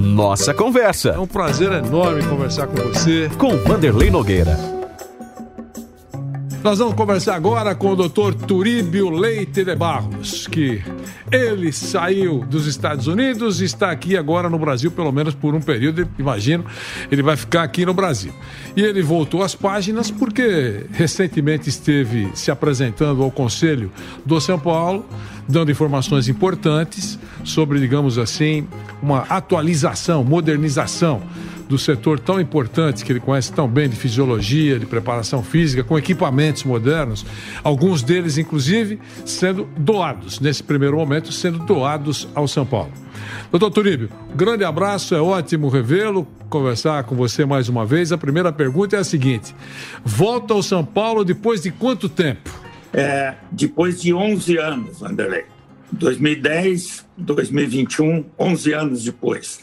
Nossa Conversa. É um prazer enorme conversar com você. Com Vanderlei Nogueira. Nós vamos conversar agora com o Dr. Turíbio Leite de Barros, que ele saiu dos Estados Unidos e está aqui agora no Brasil, pelo menos por um período, imagino, ele vai ficar aqui no Brasil. E ele voltou às páginas porque recentemente esteve se apresentando ao Conselho do São Paulo, dando informações importantes sobre, digamos assim, uma atualização, modernização do setor tão importante que ele conhece tão bem de fisiologia, de preparação física, com equipamentos modernos, alguns deles, inclusive, sendo doados, nesse primeiro momento, sendo doados ao São Paulo. Doutor Turíbio, grande abraço, é ótimo revê-lo, conversar com você mais uma vez. A primeira pergunta é a seguinte: volta ao São Paulo depois de quanto tempo? É, depois de 11 anos, Vanderlei. 2010, 2021, 11 anos depois.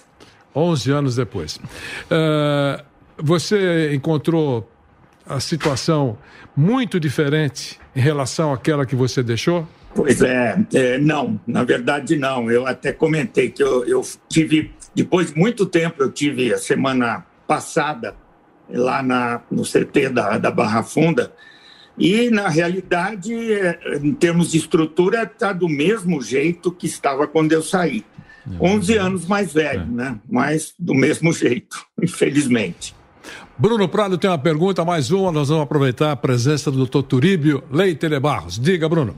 11 anos depois. Uh, você encontrou a situação muito diferente em relação àquela que você deixou? Pois é, é não, na verdade não. Eu até comentei que eu, eu, tive, depois de muito tempo, eu tive a semana passada lá na, no CT da, da Barra Funda, e na realidade, é, em termos de estrutura, está do mesmo jeito que estava quando eu saí. 11 uhum. anos mais velho, é. né? Mas do mesmo jeito, infelizmente. Bruno Prado tem uma pergunta, mais uma. Nós vamos aproveitar a presença do doutor Turíbio Leite de Barros. Diga, Bruno.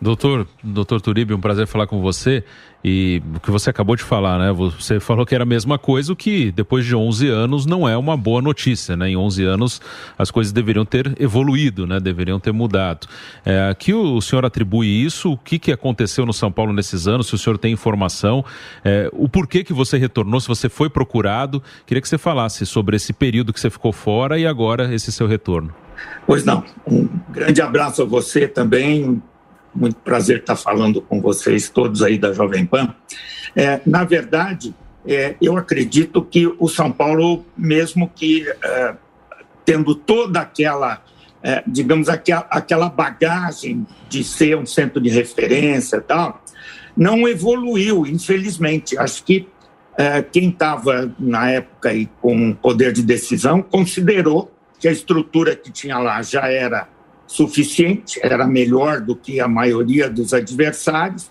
Doutor, doutor Turibi, um prazer falar com você. E o que você acabou de falar, né? Você falou que era a mesma coisa, o que depois de 11 anos não é uma boa notícia, né? Em 11 anos as coisas deveriam ter evoluído, né? Deveriam ter mudado. É, aqui o senhor atribui isso, o que, que aconteceu no São Paulo nesses anos, se o senhor tem informação, é, o porquê que você retornou, se você foi procurado. Queria que você falasse sobre esse período que você ficou fora e agora esse seu retorno. Pois não. Um grande abraço a você também, muito prazer estar falando com vocês todos aí da Jovem Pan. É, na verdade, é, eu acredito que o São Paulo, mesmo que é, tendo toda aquela, é, digamos, aquela, aquela bagagem de ser um centro de referência e tal, não evoluiu, infelizmente. Acho que é, quem estava na época aí com poder de decisão considerou que a estrutura que tinha lá já era suficiente, era melhor do que a maioria dos adversários,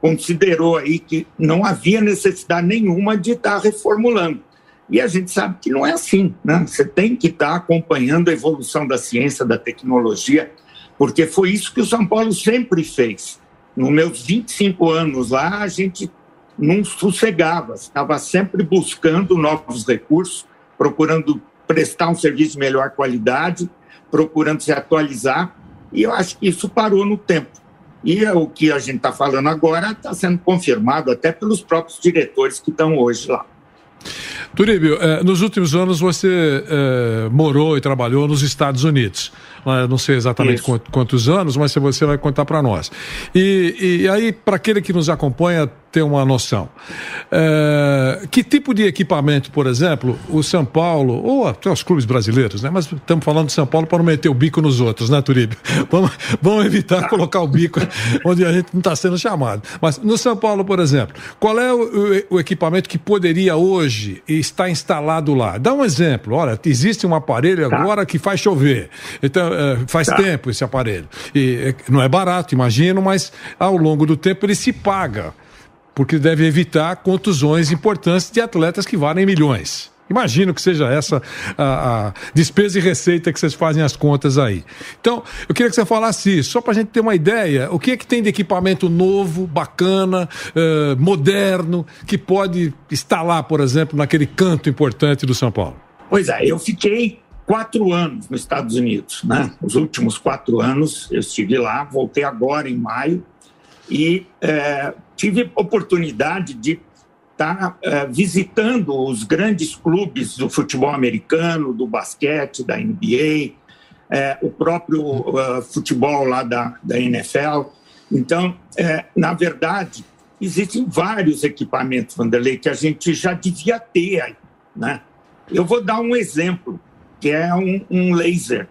considerou aí que não havia necessidade nenhuma de estar reformulando. E a gente sabe que não é assim, né? Você tem que estar acompanhando a evolução da ciência, da tecnologia, porque foi isso que o São Paulo sempre fez. Nos meus 25 anos lá, a gente não sossegava, estava sempre buscando novos recursos, procurando prestar um serviço de melhor qualidade procurando se atualizar, e eu acho que isso parou no tempo. E é o que a gente está falando agora está sendo confirmado até pelos próprios diretores que estão hoje lá. Turíbio, eh, nos últimos anos você eh, morou e trabalhou nos Estados Unidos. Não sei exatamente quantos anos, mas você vai contar para nós. E, e aí, para aquele que nos acompanha ter uma noção, é, que tipo de equipamento, por exemplo, o São Paulo, ou até os clubes brasileiros, né? Mas estamos falando de São Paulo para não meter o bico nos outros, né, Turíbio? Vamos, vamos evitar colocar o bico onde a gente não está sendo chamado. Mas no São Paulo, por exemplo, qual é o, o equipamento que poderia hoje estar instalado lá? Dá um exemplo. Olha, existe um aparelho tá. agora que faz chover. Então, é, faz tá. tempo esse aparelho. E é, não é barato, imagino, mas ao longo do tempo ele se paga, porque deve evitar contusões importantes de atletas que valem milhões. Imagino que seja essa a, a, despesa e receita que vocês fazem as contas aí. Então, eu queria que você falasse isso, só para a gente ter uma ideia, o que é que tem de equipamento novo, bacana, uh, moderno, que pode instalar, por exemplo, naquele canto importante do São Paulo? Pois é, eu fiquei quatro anos nos Estados Unidos, né? Os últimos quatro anos eu estive lá, voltei agora em maio e é, tive oportunidade de estar tá, é, visitando os grandes clubes do futebol americano, do basquete, da NBA, é, o próprio uh, futebol lá da, da NFL. Então, é, na verdade, existem vários equipamentos, Vanderlei, que a gente já devia ter aí, né? Eu vou dar um exemplo que é um, um laser.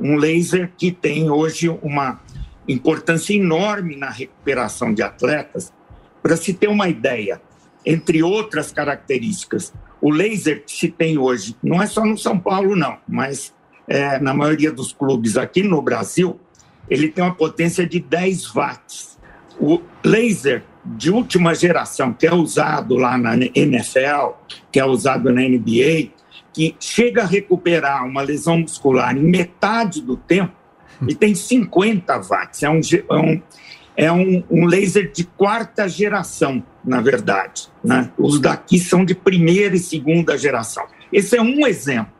Um laser que tem hoje uma importância enorme na recuperação de atletas. Para se ter uma ideia, entre outras características. O laser que se tem hoje, não é só no São Paulo, não, mas é, na maioria dos clubes aqui no Brasil, ele tem uma potência de 10 watts. O laser de última geração, que é usado lá na NFL, que é usado na NBA, que chega a recuperar uma lesão muscular em metade do tempo, e tem 50 watts. É um, é um, é um, um laser de quarta geração, na verdade. Né? Os daqui são de primeira e segunda geração. Esse é um exemplo.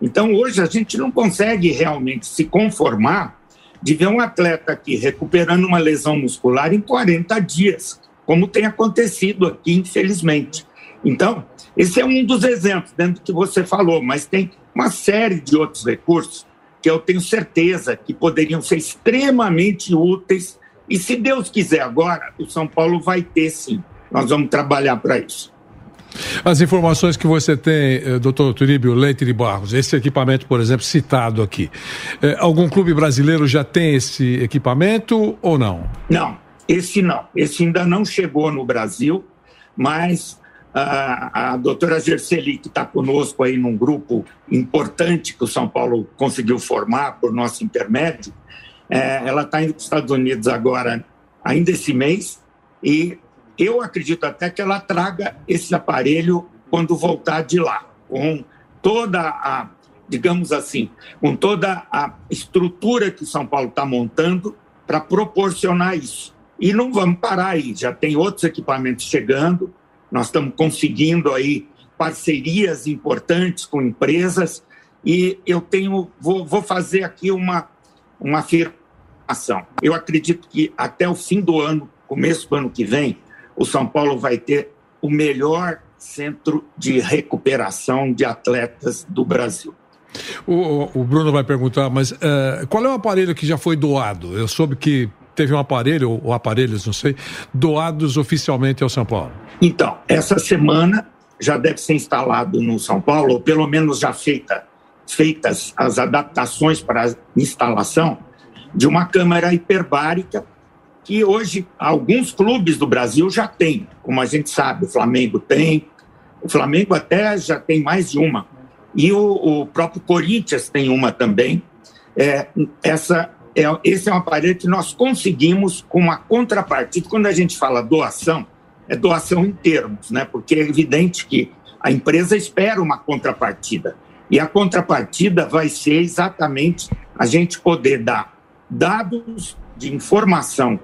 Então, hoje, a gente não consegue realmente se conformar de ver um atleta aqui recuperando uma lesão muscular em 40 dias, como tem acontecido aqui, infelizmente. Então, esse é um dos exemplos dentro do que você falou, mas tem uma série de outros recursos que eu tenho certeza que poderiam ser extremamente úteis. E se Deus quiser agora, o São Paulo vai ter sim. Nós vamos trabalhar para isso. As informações que você tem, eh, doutor Turíbio Leite de Barros, esse equipamento, por exemplo, citado aqui, eh, algum clube brasileiro já tem esse equipamento ou não? Não, esse não. Esse ainda não chegou no Brasil, mas a, doutora Gerseli, que está conosco aí num grupo importante que o São Paulo conseguiu formar por nosso intermédio, é, ela está indo para os Estados Unidos agora, ainda esse mês, e eu acredito até que ela traga esse aparelho quando voltar de lá, com toda a, digamos assim, com toda a estrutura que o São Paulo está montando para proporcionar isso. E não vamos parar aí, já tem outros equipamentos chegando, nós estamos conseguindo aí parcerias importantes com empresas e eu tenho, vou, vou fazer aqui uma, uma afirmação. Eu acredito que até o fim do ano, começo do ano que vem, o São Paulo vai ter o melhor centro de recuperação de atletas do Brasil. O, o Bruno vai perguntar, mas uh, qual é o aparelho que já foi doado? Eu soube que teve um aparelho, ou aparelhos, não sei, doados oficialmente ao São Paulo. Então, essa semana já deve ser instalado no São Paulo, ou pelo menos já feita, feitas as adaptações para a instalação de uma câmera hiperbárica que hoje alguns clubes do Brasil já têm, como a gente sabe, o Flamengo tem, o Flamengo até já tem mais de uma, e o, o próprio Corinthians tem uma também. É, essa, é, esse é um aparelho que nós conseguimos com uma contrapartida. Quando a gente fala doação, é doação em termos, né? porque é evidente que a empresa espera uma contrapartida. E a contrapartida vai ser exatamente a gente poder dar dados de informação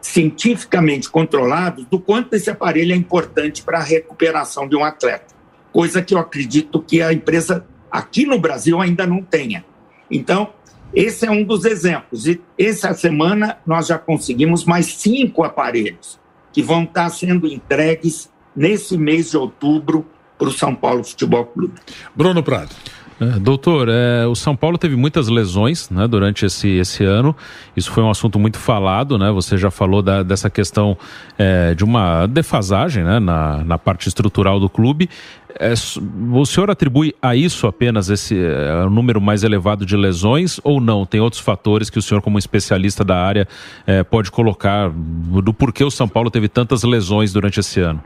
cientificamente controlados do quanto esse aparelho é importante para a recuperação de um atleta, coisa que eu acredito que a empresa aqui no Brasil ainda não tenha. Então, esse é um dos exemplos. E essa semana nós já conseguimos mais cinco aparelhos que vão estar sendo entregues nesse mês de outubro para o São Paulo Futebol Clube. Bruno Prado. É, doutor, é, o São Paulo teve muitas lesões né, durante esse, esse ano. Isso foi um assunto muito falado, né? Você já falou da, dessa questão é, de uma defasagem né, na, na parte estrutural do clube. É, o senhor atribui a isso apenas esse é, número mais elevado de lesões ou não? Tem outros fatores que o senhor, como especialista da área, é, pode colocar do porquê o São Paulo teve tantas lesões durante esse ano?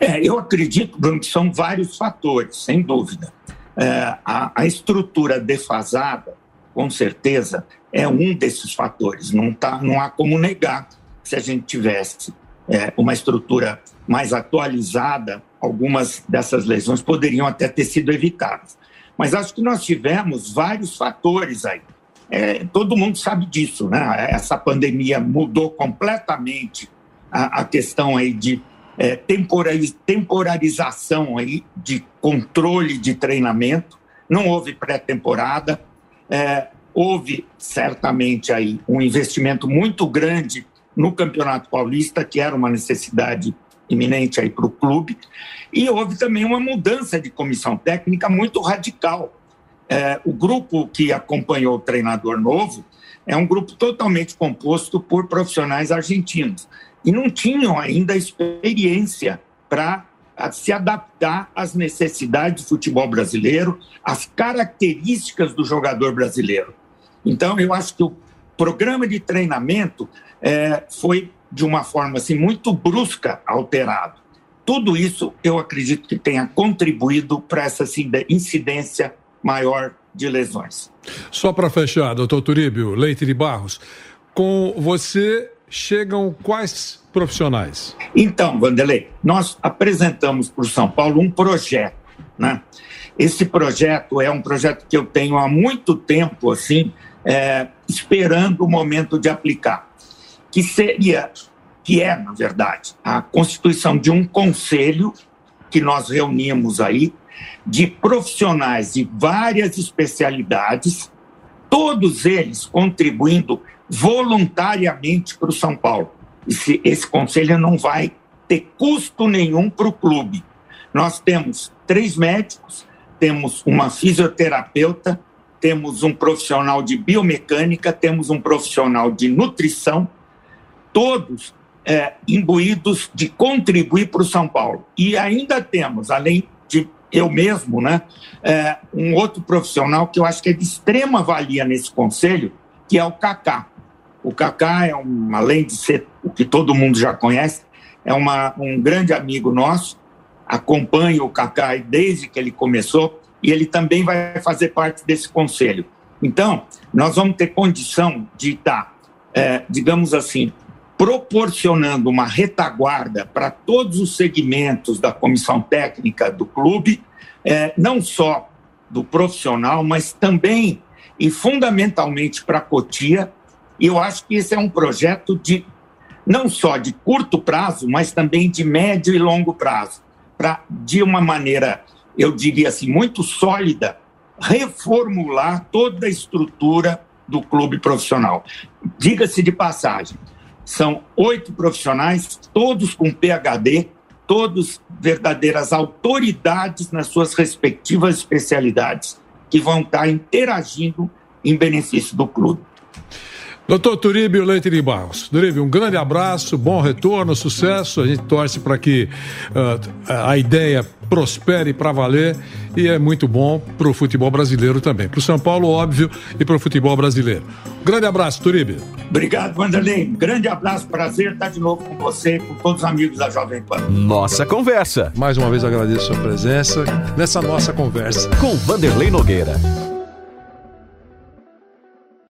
É, eu acredito, Bruno, que são vários fatores, sem dúvida. É, a, a, estrutura defasada, com certeza, é um desses fatores. Não, tá, não há como negar se a gente tivesse é, uma estrutura mais atualizada, algumas dessas lesões poderiam até ter sido evitadas. Mas acho que nós tivemos vários fatores aí. É, todo mundo sabe disso, né? Essa pandemia mudou completamente a, a questão aí de é, temporarização aí de controle de treinamento, não houve pré-temporada, é, houve certamente aí um investimento muito grande no Campeonato Paulista, que era uma necessidade iminente aí para o clube, e houve também uma mudança de comissão técnica muito radical. É, o grupo que acompanhou o treinador novo é um grupo totalmente composto por profissionais argentinos e não tinham ainda experiência para se adaptar às necessidades do futebol brasileiro, às características do jogador brasileiro. Então, eu acho que o programa de treinamento é, foi, de uma forma assim, muito brusca, alterado. tudo isso eu acredito que tenha contribuído para essa incidência maior de lesões. Só para fechar, doutor Turíbio, Leite de Barros, com você chegam quais profissionais? Então, Vanderlei, nós apresentamos para o São Paulo um projeto, né? Esse projeto é um projeto que eu tenho há muito tempo, assim, é, esperando o momento de aplicar, que seria, que é, na verdade, a constituição de um conselho que nós reunimos aí, de profissionais de várias especialidades, todos eles contribuindo voluntariamente para o São Paulo. Esse, esse conselho não vai ter custo nenhum para o clube. Nós temos três médicos, temos uma fisioterapeuta, temos um profissional de biomecânica, temos um profissional de nutrição, todos é, imbuídos de contribuir para o São Paulo. E ainda temos, além de eu mesmo, né, é, um outro profissional que eu acho que é de extrema valia nesse conselho, que é o Cacá. O Cacá é um, além de ser o que todo mundo já conhece, é uma, um grande amigo nosso, acompanha o Cacá desde que ele começou e ele também vai fazer parte desse conselho. Então, nós vamos ter condição de estar, é, digamos assim, proporcionando uma retaguarda para todos os segmentos da comissão técnica do clube, é, não só do profissional, mas também e fundamentalmente para a Cotia. E eu acho que esse é um projeto de não só de curto prazo, mas também de médio e longo prazo, para de uma maneira, eu diria assim, muito sólida, reformular toda a estrutura do clube profissional. Diga-se de passagem, são oito profissionais, todos com PhD, todos verdadeiras autoridades nas suas respectivas especialidades, que vão estar interagindo em benefício do clube. Doutor Turíbio Leite de Barros. Turíbio, um grande abraço, bom retorno, sucesso. A gente torce para que uh, a ideia prospere para valer e é muito bom para o futebol brasileiro também. Para o São Paulo, óbvio, e para o futebol brasileiro. Grande abraço, Turíbio. Obrigado, Vanderlei. Grande abraço, prazer estar de novo com você, com todos os amigos da Jovem Pan. Nossa conversa. Mais uma vez agradeço a sua presença nessa nossa conversa. Com Vanderlei Nogueira.